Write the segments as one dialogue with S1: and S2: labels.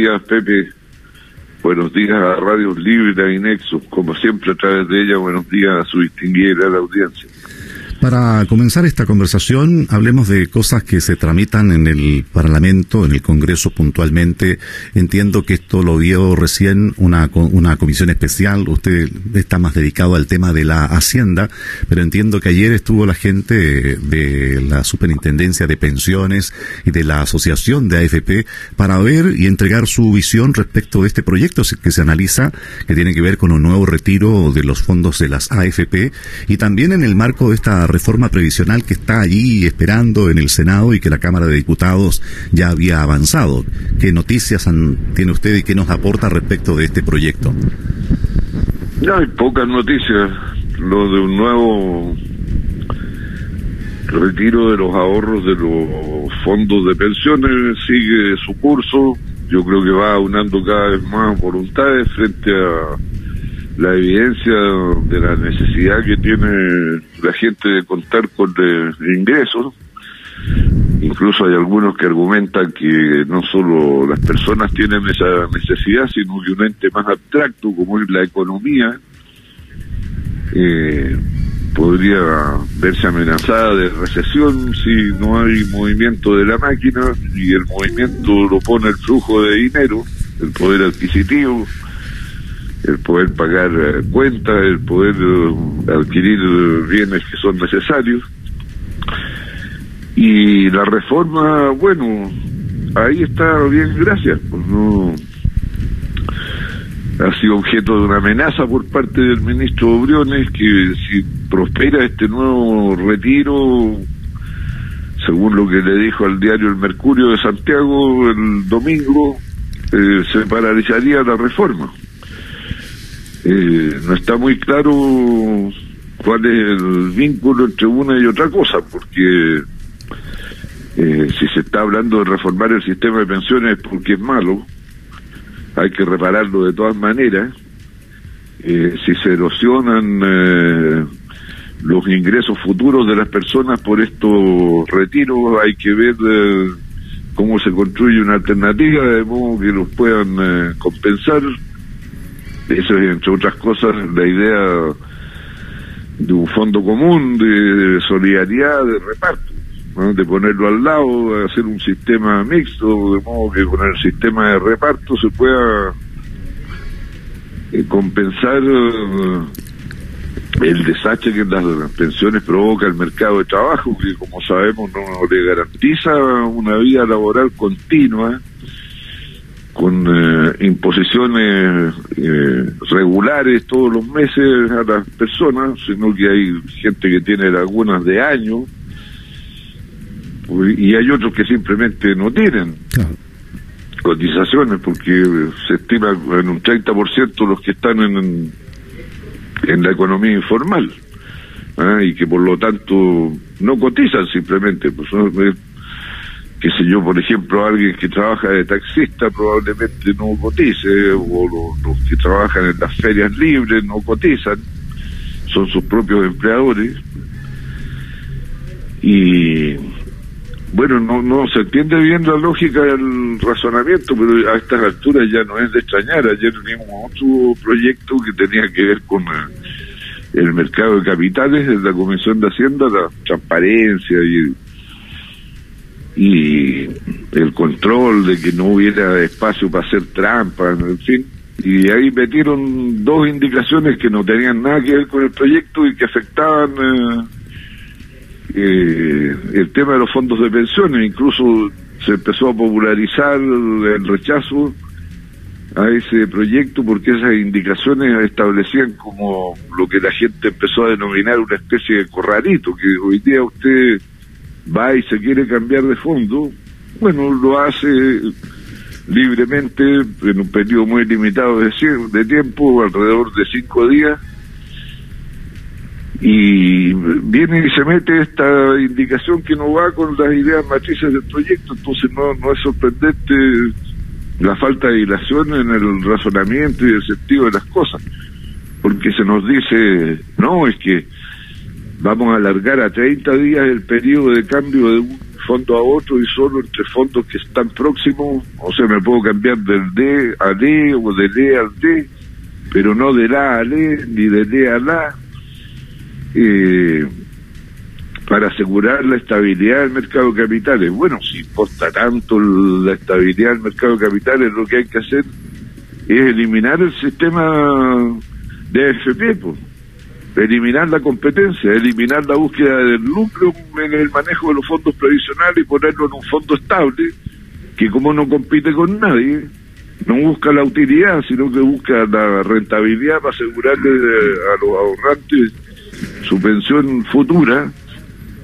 S1: días, Pepe. Buenos días a Radio Libre y Nexus. Como siempre, a través de ella, buenos días a su distinguida audiencia.
S2: Para comenzar esta conversación, hablemos de cosas que se tramitan en el Parlamento, en el Congreso puntualmente. Entiendo que esto lo vio recién una, una comisión especial. Usted está más dedicado al tema de la Hacienda, pero entiendo que ayer estuvo la gente de la Superintendencia de Pensiones y de la Asociación de AFP para ver y entregar su visión respecto de este proyecto que se analiza, que tiene que ver con un nuevo retiro de los fondos de las AFP y también en el marco de esta reforma previsional que está allí esperando en el Senado y que la Cámara de Diputados ya había avanzado. ¿Qué noticias tiene usted y qué nos aporta respecto de este proyecto?
S1: No hay pocas noticias. Lo de un nuevo retiro de los ahorros de los fondos de pensiones sigue su curso. Yo creo que va aunando cada vez más voluntades frente a la evidencia de la necesidad que tiene la gente de contar con ingresos. Incluso hay algunos que argumentan que no solo las personas tienen esa necesidad, sino que un ente más abstracto como es la economía eh, podría verse amenazada de recesión si no hay movimiento de la máquina y el movimiento lo pone el flujo de dinero, el poder adquisitivo el poder pagar eh, cuentas, el poder eh, adquirir bienes que son necesarios. Y la reforma, bueno, ahí está bien, gracias. Pues no ha sido objeto de una amenaza por parte del ministro Briones que si prospera este nuevo retiro, según lo que le dijo al diario El Mercurio de Santiago el domingo, eh, se paralizaría la reforma. Eh, no está muy claro cuál es el vínculo entre una y otra cosa, porque eh, si se está hablando de reformar el sistema de pensiones porque es malo, hay que repararlo de todas maneras. Eh, si se erosionan los ingresos futuros de las personas por estos retiros, hay que ver cómo se construye una alternativa de modo que los puedan compensar eso es, entre otras cosas, la idea de un fondo común de, solidaridad, de reparto, de ponerlo al lado, de hacer un sistema mixto, de modo que con el sistema de reparto se pueda eh, compensar eh, el desastre que las pensiones provoca el mercado de trabajo, que como sabemos no le garantiza una vida laboral continua con eh, imposiciones eh, regulares todos los meses a las personas, sino que hay gente que tiene lagunas de años y hay otros que simplemente no tienen cotizaciones porque se estima en un 30% los que están en, en la economía informal ¿ah? y que por lo tanto no cotizan simplemente, pues qué sé yo, por ejemplo, alguien que trabaja de taxista probablemente no cotice, o los, que trabajan en las ferias libres no cotizan, son sus propios empleadores. Y bueno, no, no se entiende bien la lógica del razonamiento, pero a estas alturas ya no es de extrañar. Ayer teníamos otro proyecto que tenía que ver con el, el mercado de capitales de la Comisión de Hacienda, la transparencia y y el control de que no hubiera espacio para hacer trampas, en fin. Y ahí metieron dos indicaciones que no tenían nada que ver con el proyecto y que afectaban eh, eh, el tema de los fondos de pensiones. Incluso se empezó a popularizar el rechazo a ese proyecto porque esas indicaciones establecían como lo que la gente empezó a denominar una especie de corralito, que hoy día usted va y se quiere cambiar de fondo, bueno, lo hace libremente en un periodo muy limitado de, de tiempo, alrededor de cinco días, y viene y se mete esta indicación que no va con las ideas matrices del proyecto, entonces no, no es sorprendente la falta de dilación en el razonamiento y el sentido de las cosas, porque se nos dice, no, es que vamos a alargar a 30 días el periodo de cambio de un fondo a otro y solo entre fondos que están próximos, o sea, me puedo cambiar del D a D o del E al D, pero no de la a E ni de D a la, eh, para asegurar la estabilidad del mercado de capitales. Bueno, si importa tanto la estabilidad del mercado de capitales, lo que hay que hacer es eliminar el sistema de AFP, pues eliminar la competencia, eliminar la búsqueda del lucro en el manejo de los fondos previsionales y ponerlo en un fondo estable que como no compite con nadie, no busca la utilidad, sino que busca la rentabilidad para asegurarle a los ahorrantes su pensión futura,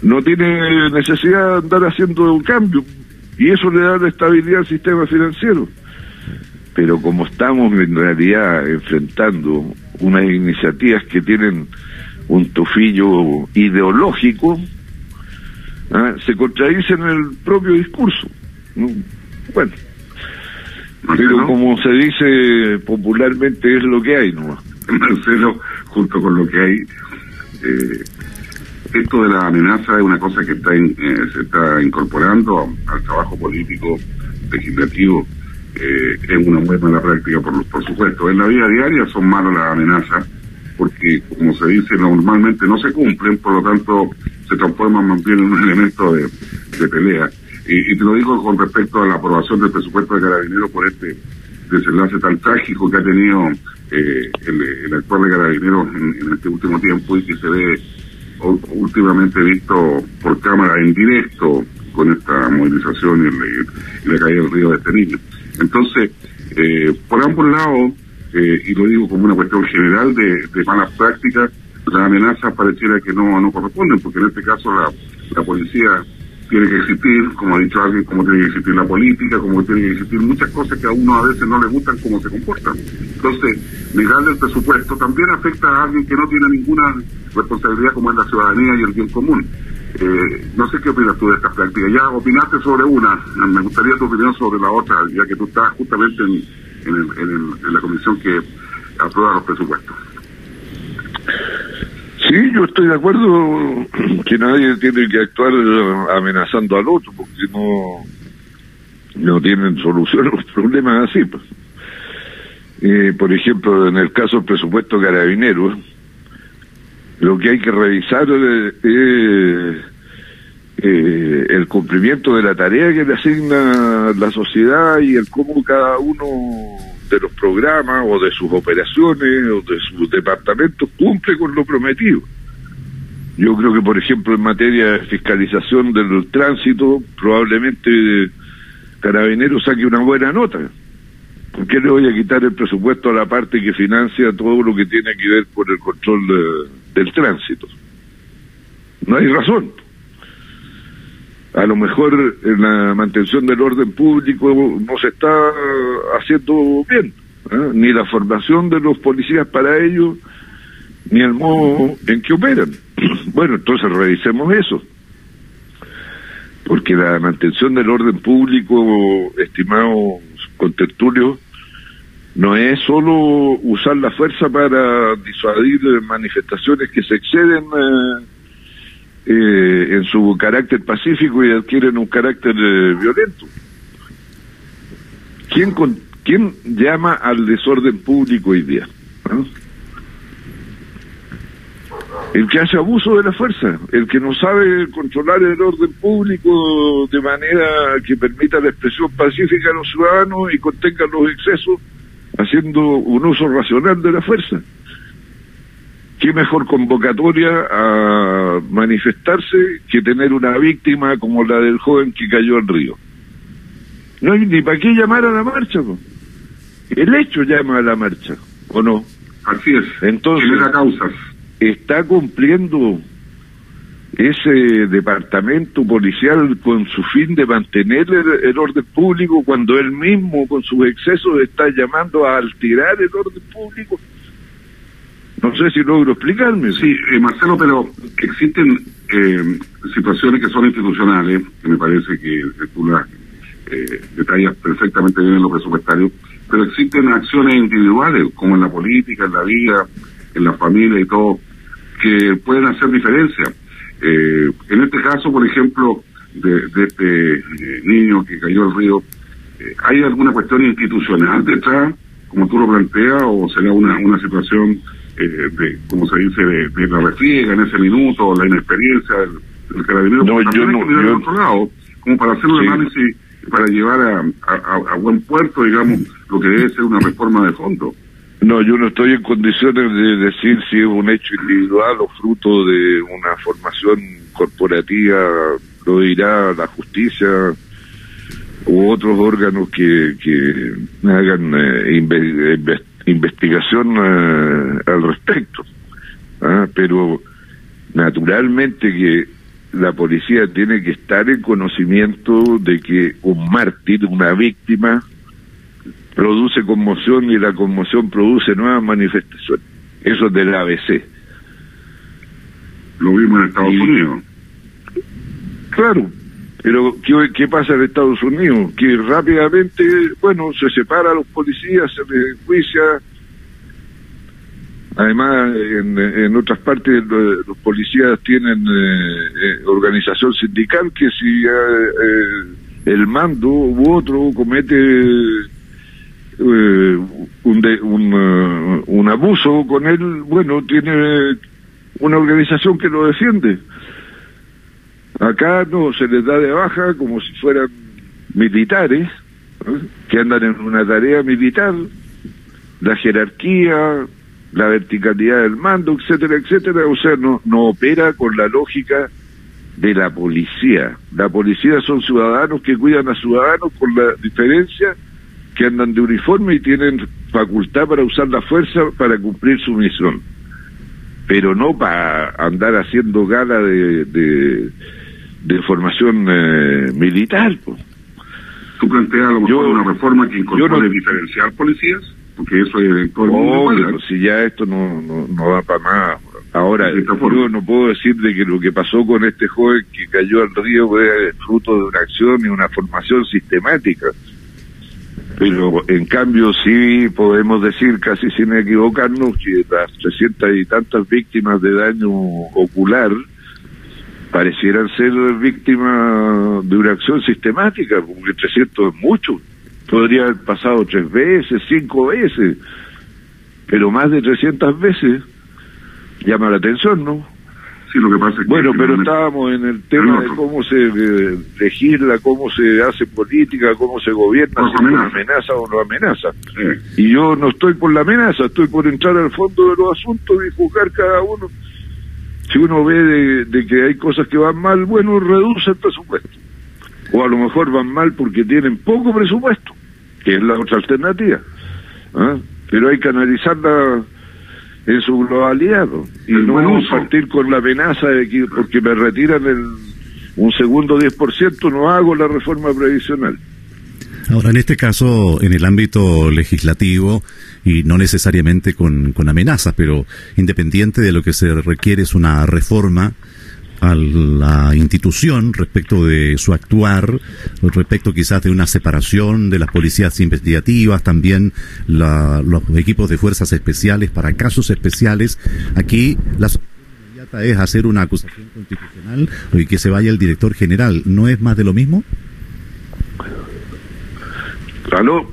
S1: no tiene necesidad de andar haciendo un cambio y eso le da la estabilidad al sistema financiero. Pero como estamos en realidad enfrentando unas iniciativas que tienen un tufillo ideológico, ¿ah? se contradicen en el propio discurso. Bueno, pero como se dice popularmente es lo que hay, ¿no?
S3: Marcelo, junto con lo que hay, eh, esto de la amenaza es una cosa que está eh, se está incorporando al trabajo político legislativo eh, es una muy mala práctica, por, por supuesto. En la vida diaria son malas las amenazas, porque, como se dice, normalmente no se cumplen, por lo tanto, se transforman más bien en un elemento de, pelea. Y, te lo digo con respecto a la aprobación del presupuesto de Carabineros por este desenlace tan trágico que ha tenido eh, el, actual de Carabineros en, este último tiempo y que se ve últimamente visto por cámara en directo con esta movilización y, la caída del río de este niño. Entonces, eh, por ambos lados, eh, y lo digo como una cuestión general de, malas prácticas, las amenazas pareciera que no, no corresponden, porque en este caso la, la policía tiene que existir, como ha dicho alguien, como tiene que existir la política, como tiene que existir muchas cosas que a uno a veces no le gustan cómo se comportan. Entonces, negarle el presupuesto también afecta a alguien que no tiene ninguna responsabilidad como es la ciudadanía y el bien común. Eh, no sé qué opinas tú de esta práctica. Ya opinaste sobre una, me gustaría tu opinión sobre la otra, ya que tú estás justamente en, la comisión que aprueba los presupuestos.
S1: Sí, yo estoy de acuerdo que nadie tiene que actuar amenazando al otro, porque no, no tienen solución los problemas así. Pues. Eh, por ejemplo, en el caso del presupuesto carabinero, lo que hay que revisar es eh, el cumplimiento de la tarea que le asigna la sociedad y el cómo cada uno de los programas o de sus operaciones o de sus departamentos cumple con lo prometido. Yo creo que, por ejemplo, en materia de fiscalización del tránsito, probablemente Carabineros saque una buena nota. ¿Por qué le voy a quitar el presupuesto a la parte que financia todo lo que tiene que ver con el control del tránsito? No hay razón a lo mejor en la mantención del orden público no se está haciendo bien, ¿eh? ni la formación de los policías para ello, ni el modo en que operan. Bueno, entonces revisemos eso, porque la mantención del orden público, estimados contertulios, no es solo usar la fuerza para disuadir manifestaciones que se exceden eh, eh, en su carácter pacífico y adquieren un carácter eh, violento. ¿Quién, con, ¿Quién llama al desorden público hoy día? ¿Ah? El que hace abuso de la fuerza, el que no sabe controlar el orden público de manera que permita la expresión pacífica a los ciudadanos y contenga los excesos, haciendo un uso racional de la fuerza qué mejor convocatoria a manifestarse que tener una víctima como la del joven que cayó al río. No hay ni para qué llamar a la marcha. El hecho llama a la marcha, ¿o no?
S3: Así es.
S1: Entonces, causas. está cumpliendo ese departamento policial con su fin de mantener el, orden público cuando él mismo con sus excesos está llamando a alterar el orden público. No sé si logro explicarme.
S3: Sí, eh, Marcelo, pero existen eh, situaciones que son institucionales, que me parece que tú las eh, detallas perfectamente bien en lo presupuestario, pero existen acciones individuales, como en la política, en la vida, en la familia y todo, que pueden hacer diferencia. en este caso, por ejemplo, de, este eh, niño que cayó al río, eh, ¿hay alguna cuestión institucional detrás, como tú lo planteas, o será una, una situación eh, de, como se dice, de, la refriega en ese minuto, la inexperiencia del, carabinero?
S1: No, yo no. Yo...
S3: Otro lado, como para hacer un análisis, para llevar a, a buen puerto, digamos, lo que debe ser una reforma de fondo.
S1: No, yo no estoy en condiciones de decir si es un hecho individual o fruto de una formación corporativa, lo dirá la justicia u otros órganos que, que hagan eh, investigación eh, al respecto. ¿ah? Pero naturalmente que la policía tiene que estar en conocimiento de que un mártir, una víctima, produce conmoción y la conmoción produce nuevas manifestaciones. Eso es del ABC.
S3: Lo vimos en Estados Unidos.
S1: Claro, pero ¿qué, ¿qué, pasa en Estados Unidos? Que rápidamente, bueno, se separa los policías, se les juicia. Además, en, en otras partes los policías tienen eh, eh, organización sindical que si eh, el mando u otro comete eh, un, un, uh, un abuso con él, bueno, tiene una organización que lo defiende. Acá no se les da de baja como si fueran militares, que andan en una tarea militar, la jerarquía, la verticalidad del mando, etcétera, etcétera, o sea, no, no opera con la lógica de la policía. La policía son ciudadanos que cuidan a ciudadanos con la diferencia que andan de uniforme y tienen facultad para usar la fuerza para cumplir su misión, pero no para andar haciendo gala de, de, formación eh, militar.
S3: ¿Tú planteas a lo mejor una reforma que incorpore diferenciar policías? Porque eso es
S1: todo el si ya esto no, no, no va para más. Ahora, yo no puedo decir de que lo que pasó con este joven que cayó al río fue fruto de una acción y una formación sistemática pero en cambio sí podemos decir casi sin equivocarnos que las 300 y tantas víctimas de daño ocular parecieran ser víctimas de una acción sistemática, porque 300 es mucho, podría haber pasado tres veces, cinco veces, pero más de 300 veces llama la atención, ¿no?
S3: lo que pasa
S1: Bueno, pero estábamos en el tema de cómo se eh, legisla, cómo se hace política, cómo se gobierna, si amenaza. amenaza o no amenaza. Y yo no estoy por la amenaza, estoy por entrar al fondo de los asuntos y juzgar cada uno. Si uno ve de, que hay cosas que van mal, bueno, reduce el presupuesto. O a lo mejor van mal porque tienen poco presupuesto, que es la otra alternativa. ¿ah? Pero hay que analizarla en su globalidad y no partir con la amenaza de que porque me retiran el, un segundo 10% no hago la reforma previsional.
S2: Ahora, en este caso, en el ámbito legislativo, y no necesariamente con, con amenazas, pero independiente de lo que se requiere es una reforma a la institución respecto de su actuar, respecto quizás de una separación de las policías investigativas, también la, los equipos de fuerzas especiales para casos especiales. Aquí la inmediata es hacer una acusación constitucional y que se vaya el director general. ¿No es más de lo mismo?
S1: ¿Aló?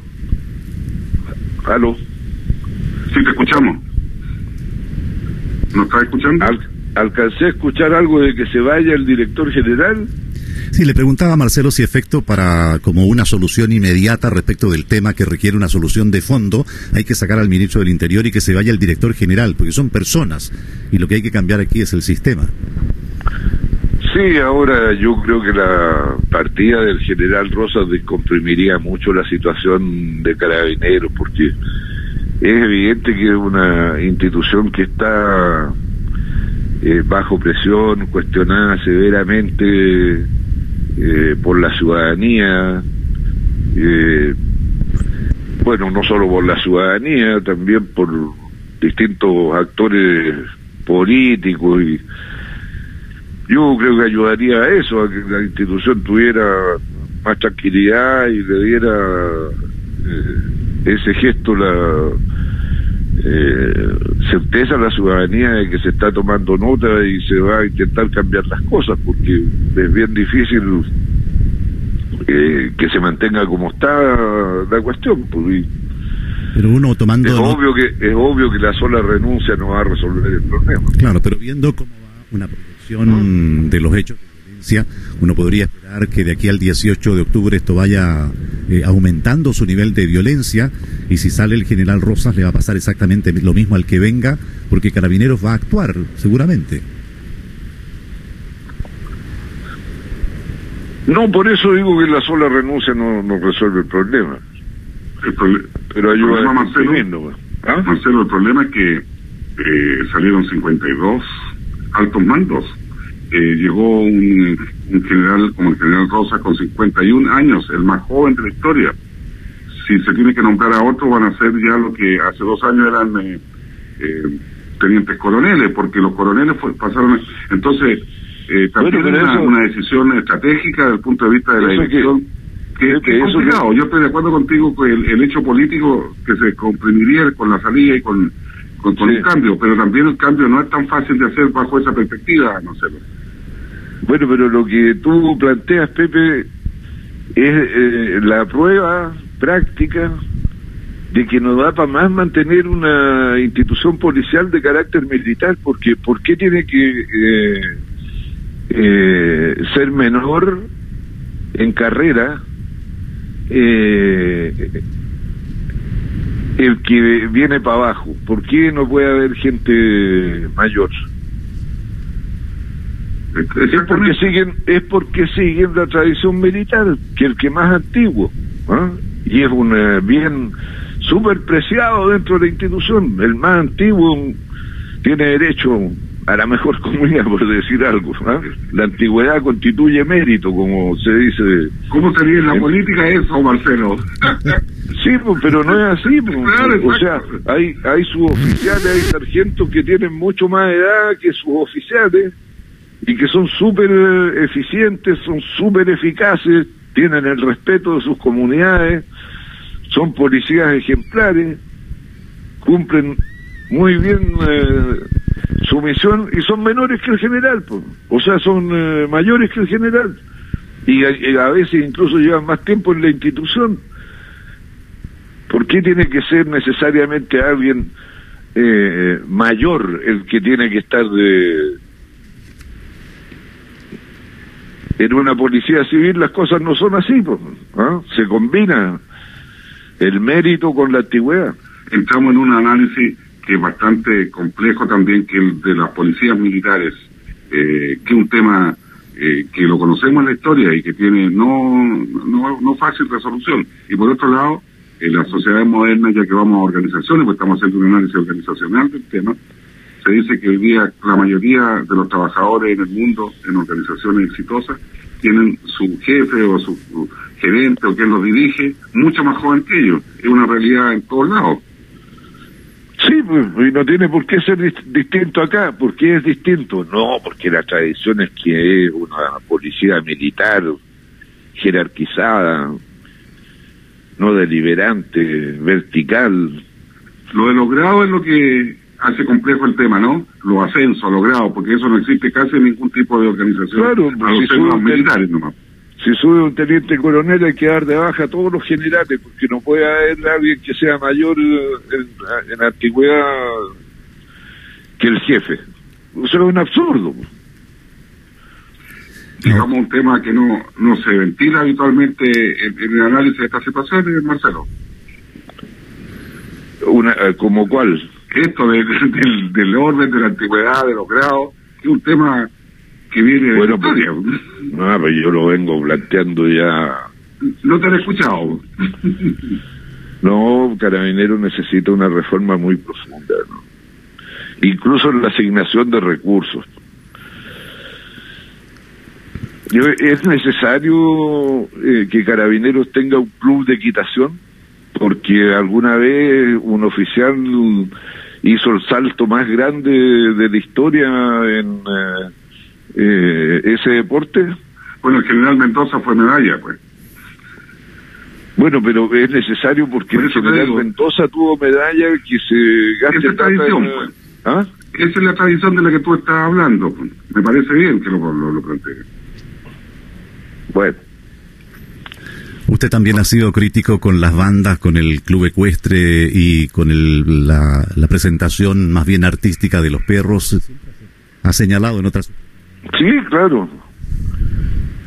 S1: ¿Aló?
S3: Sí, te escuchamos. ¿Nos está escuchando?
S1: alcancé a escuchar algo de que se vaya el director general.
S2: Sí, le preguntaba a Marcelo si efecto para como una solución inmediata respecto del tema que requiere una solución de fondo, hay que sacar al ministro del Interior y que se vaya el director general, porque son personas y lo que hay que cambiar aquí es el sistema.
S1: Sí, ahora yo creo que la partida del general Rosas descomprimiría mucho la situación de carabineros, porque es evidente que es una institución que está eh, bajo presión, cuestionada severamente eh, por la ciudadanía, eh, bueno, no solo por la ciudadanía, también por distintos actores políticos y yo creo que ayudaría a eso, a que la institución tuviera más tranquilidad y le diera ese gesto la eh, certeza a la ciudadanía de que se está tomando nota y se va a intentar cambiar las cosas, porque es bien difícil eh, que se mantenga como está la cuestión. Pues,
S2: pero uno tomando
S1: es obvio que es obvio que la sola renuncia no va a resolver el problema.
S2: Claro, pero viendo cómo va una de los hechos de violencia, uno podría esperar que de aquí al 18 de octubre esto vaya eh, aumentando su nivel de violencia y si sale el general Rosas le va a pasar exactamente lo mismo al que venga, porque Carabineros va a actuar seguramente.
S1: No, por eso digo que la sola renuncia no, no resuelve el problema.
S3: Pero ayuda a Marcelo, ¿Ah? Marcelo, el problema es que eh, salieron 52 altos mandos. Eh, llegó un, general como el general Rosa con 51 años, el más joven de la historia. Si se tiene que nombrar a otro, van a ser ya lo que hace dos años eran eh, eh tenientes coroneles, porque los coroneles pasaron. Entonces, eh, también una, una, decisión estratégica desde el punto de vista de la dirección que, que, es complicado. Yo estoy de acuerdo contigo con el, hecho político que se comprimiría con la salida y con, con, el cambio, pero también el cambio no es tan fácil de hacer bajo esa perspectiva, no sé.
S1: Bueno, pero lo que tú planteas, Pepe, es eh, la prueba práctica de que no da para más mantener una institución policial de carácter militar, porque ¿por qué tiene que eh, eh, ser menor en carrera eh, el que viene para abajo? ¿Por qué no puede haber gente mayor? Es porque siguen es porque siguen la tradición militar, que el que más antiguo, ¿ah? y es un eh, bien súper preciado dentro de la institución. El más antiguo tiene derecho a la mejor comunidad, por decir algo. ¿ah? La antigüedad constituye mérito, como se dice.
S3: ¿Cómo sería en la política eso, Marcelo?
S1: sí, pues, pero no es así. Pues. o sea, hay, hay suboficiales, hay sargentos que tienen mucho más edad que suboficiales y que son súper eficientes, son súper eficaces, tienen el respeto de sus comunidades, son policías ejemplares, cumplen muy bien eh, su misión y son menores que el general, o sea, son eh, mayores que el general y a, veces incluso llevan más tiempo en la institución. ¿Por qué tiene que ser necesariamente alguien eh, mayor el que tiene que estar de... En una policía civil las cosas no son así, pues, se combina el mérito con la antigüedad.
S3: Entramos en un análisis que es bastante complejo también que el de las policías militares, eh, que es un tema eh, que lo conocemos en la historia y que tiene no, no, no fácil resolución. Y por otro lado, en las sociedades modernas, ya que vamos a organizaciones, pues estamos haciendo un análisis organizacional del tema, se dice que hoy día la mayoría de los trabajadores en el mundo, en organizaciones exitosas, tienen su jefe o su gerente o quien los dirige mucho más joven que ellos. Es una realidad en todos lados.
S1: Sí, pues, y no tiene por qué ser distinto acá. ¿Por qué es distinto? No, porque la tradición es que es una policía militar jerarquizada, no deliberante, vertical.
S3: Lo de los grados es lo que hace complejo el tema, ¿no? Los ascensos, los grados, porque eso no existe casi en ningún tipo de organización.
S1: Claro, a los militares nomás si sube un teniente coronel hay que dar de baja a todos los generales, porque no puede haber alguien que sea mayor en, en antigüedad que el jefe. Eso es un absurdo.
S3: Digamos un tema que no, no se ventila habitualmente en, el análisis de estas situaciones, Marcelo.
S1: Una, eh, ¿Como cuál?
S3: Esto del, del orden, de la antigüedad, de los grados, es un tema que viene
S1: bueno, pues, no, pues yo lo vengo planteando ya.
S3: ¿No te han escuchado?
S1: no, Carabinero necesita una reforma muy profunda, ¿no? incluso en la asignación de recursos. Es necesario eh, que Carabineros tenga un club de equitación, porque alguna vez un oficial hizo el salto más grande de la historia en, eh, eh, ese deporte.
S3: Bueno, el general Mendoza fue medalla, pues.
S1: Bueno, pero es necesario porque
S3: Por
S1: el general. Mendoza tuvo medalla que se gaste
S3: Esa es tradición,
S1: en-
S3: pues.
S1: ¿Ah?
S3: Esa es la tradición de la que tú estás hablando. pues. Me parece bien que lo, lo, lo plantees.
S1: Bueno,
S2: Usted también ha sido crítico con las bandas, con el club ecuestre y con el- la, la presentación más bien artística de los perros. Ha señalado en otras.
S1: sí, claro,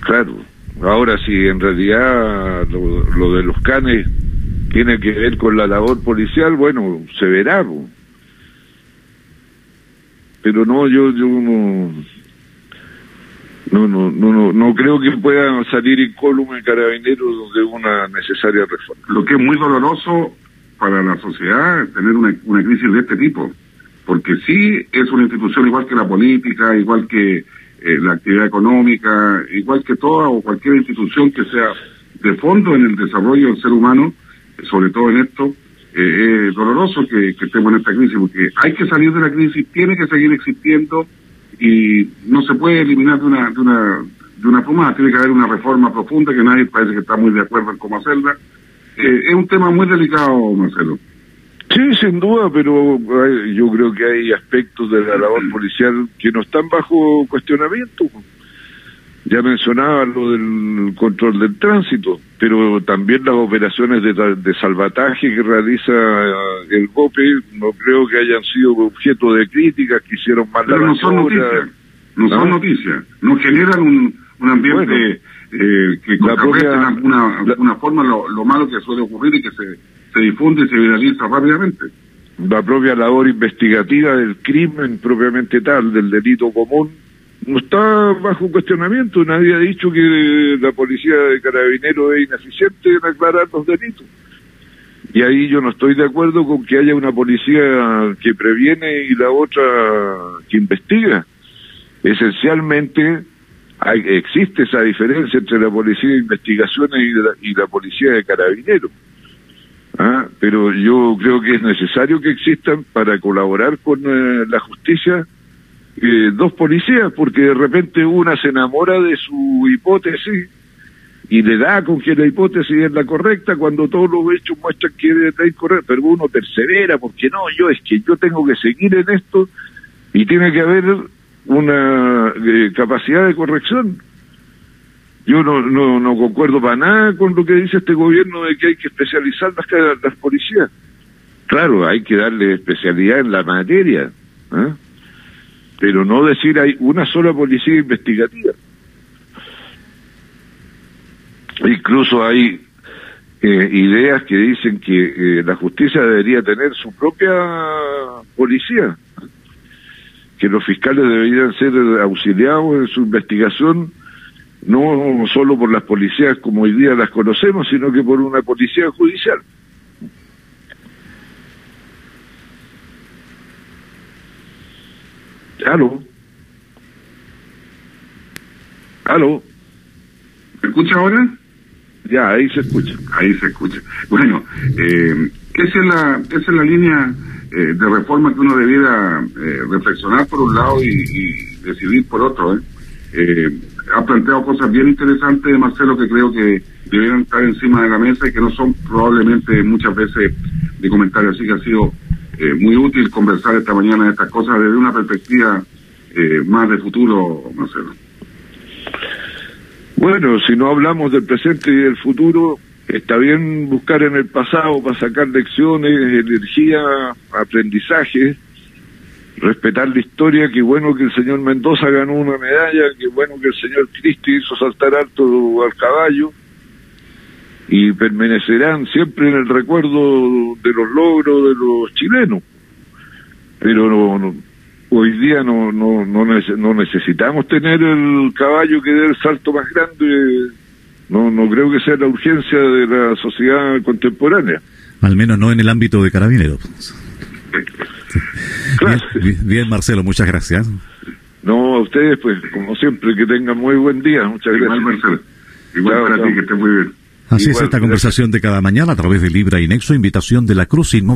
S1: claro. Ahora sí, en realidad lo, de los canes tiene que ver con la labor policial, bueno, se verá. Pero no, yo, yo no, no, no, no, no, no creo que pueda salir incólume carabineros de una necesaria reforma.
S3: Lo que es muy doloroso para la sociedad es tener una, una crisis de este tipo. Porque sí es una institución igual que la política, igual que eh, la actividad económica, igual que toda o cualquier institución que sea de fondo en el desarrollo del ser humano, eh, sobre todo en esto, eh, es doloroso que, que estemos en esta crisis, porque hay que salir de la crisis, tiene que seguir existiendo y no se puede eliminar de una, de una, de una plumada, tiene que haber una reforma profunda que nadie parece que está muy de acuerdo en cómo hacerla. Eh, es un tema muy delicado, Marcelo.
S1: Sí, sin duda, pero eh, yo creo que hay aspectos de la labor policial que no están bajo cuestionamiento. Ya mencionaba lo del control del tránsito, pero también las operaciones de, de salvataje que realiza eh, el GOPE no creo que hayan sido objeto de críticas, que hicieron mal la
S3: Pero no son noticias, no son
S1: ¿No?
S3: noticias, no generan un, un ambiente
S1: Bueno,
S3: eh, que
S1: la
S3: contrarreste
S1: propia-
S3: una, una,
S1: la-
S3: una forma lo, lo malo que suele ocurrir y que se, se difunde y se viraliza rápidamente.
S1: la propia labor investigativa del crimen propiamente tal, del delito común, no está bajo cuestionamiento. Nadie ha dicho que la policía de carabineros es ineficiente en aclarar los delitos. Y ahí yo no estoy de acuerdo con que haya una policía que previene y la otra que investiga. Esencialmente hay- existe esa diferencia entre la policía de investigaciones y la, y la policía de carabineros. Ah, pero yo creo que es necesario que existan para colaborar con eh, la justicia eh, dos policías, porque de repente una se enamora de su hipótesis y le da con que la hipótesis es la correcta cuando todos los hechos muestran que la incorrecta, pero uno persevera porque no, yo es que yo tengo que seguir en esto y tiene que haber una eh, capacidad de corrección. Yo no, no, no concuerdo para nada con lo que dice este gobierno de que hay que especializar las, las policías. Claro, hay que darle especialidad en la materia, ¿eh? Pero no decir hay una sola policía investigativa. Incluso hay eh, ideas que dicen que eh, la justicia debería tener su propia policía, que los fiscales deberían ser auxiliados en su investigación no solo por las policías como hoy día las conocemos, sino que por una policía judicial. Aló. Aló.
S3: ¿Me escucha ahora?
S1: Ya, ahí se escucha.
S3: Ahí se escucha. Bueno, eh, esa, es la, esa es la línea eh, de reforma que uno debiera eh, reflexionar por un lado y, y decidir por otro. ¿eh? Eh, ha planteado cosas bien interesantes, Marcelo, que creo que debieran estar encima de la mesa y que no son probablemente muchas veces de comentarios. Así que ha sido eh, muy útil conversar esta mañana de estas cosas desde una perspectiva eh, más de futuro, Marcelo.
S1: Bueno, si no hablamos del presente y del futuro, está bien buscar en el pasado para sacar lecciones, energía, aprendizaje, respetar la historia, qué bueno que el señor Mendoza ganó una medalla, qué bueno que el señor Cristi hizo saltar alto al caballo, y permanecerán siempre en el recuerdo de los logros de los chilenos. Pero no, no- hoy día no, no, no, nece- no necesitamos tener el caballo que dé el salto más grande. No, no creo que sea la urgencia de la sociedad contemporánea.
S2: Al menos no en el ámbito de carabineros.
S1: Claro.
S2: Bien, Marcelo, muchas gracias.
S1: No, a ustedes, pues, como siempre, que tengan muy buen día. Muchas
S3: Igual,
S1: gracias.
S3: Marcelo. Igual
S1: Chao,
S3: para
S1: chao.
S3: ti, que estés muy bien.
S2: Así es esta
S1: gracias.
S2: conversación de cada mañana a través de Libra y Nexo, invitación de la Cruz Inmo